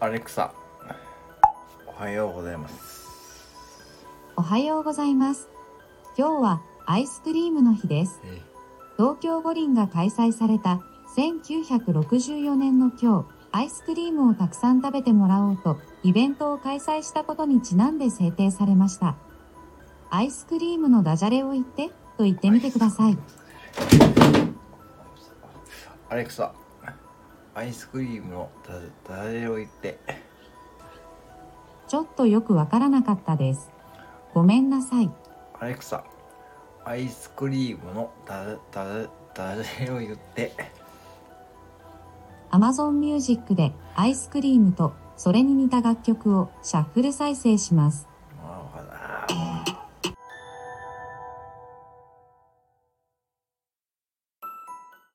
アレクサおはようございますおはようございます。今日はアイスクリームの日です。え東京五輪が開催された1964年の今日、アイスクリームをたくさん食べてもらおうと、イベントを開催したことにちなんで制定されました。アイスクリームのダジャレを言って、と言ってみてください。アレクサアイスクリームのだ誰を言ってちょっとよくわからなかったです。ごめんなさい。アレクサアイスクリームのだだ誰を言って Amazon Music でアイスクリームとそれに似た楽曲をシャッフル再生します。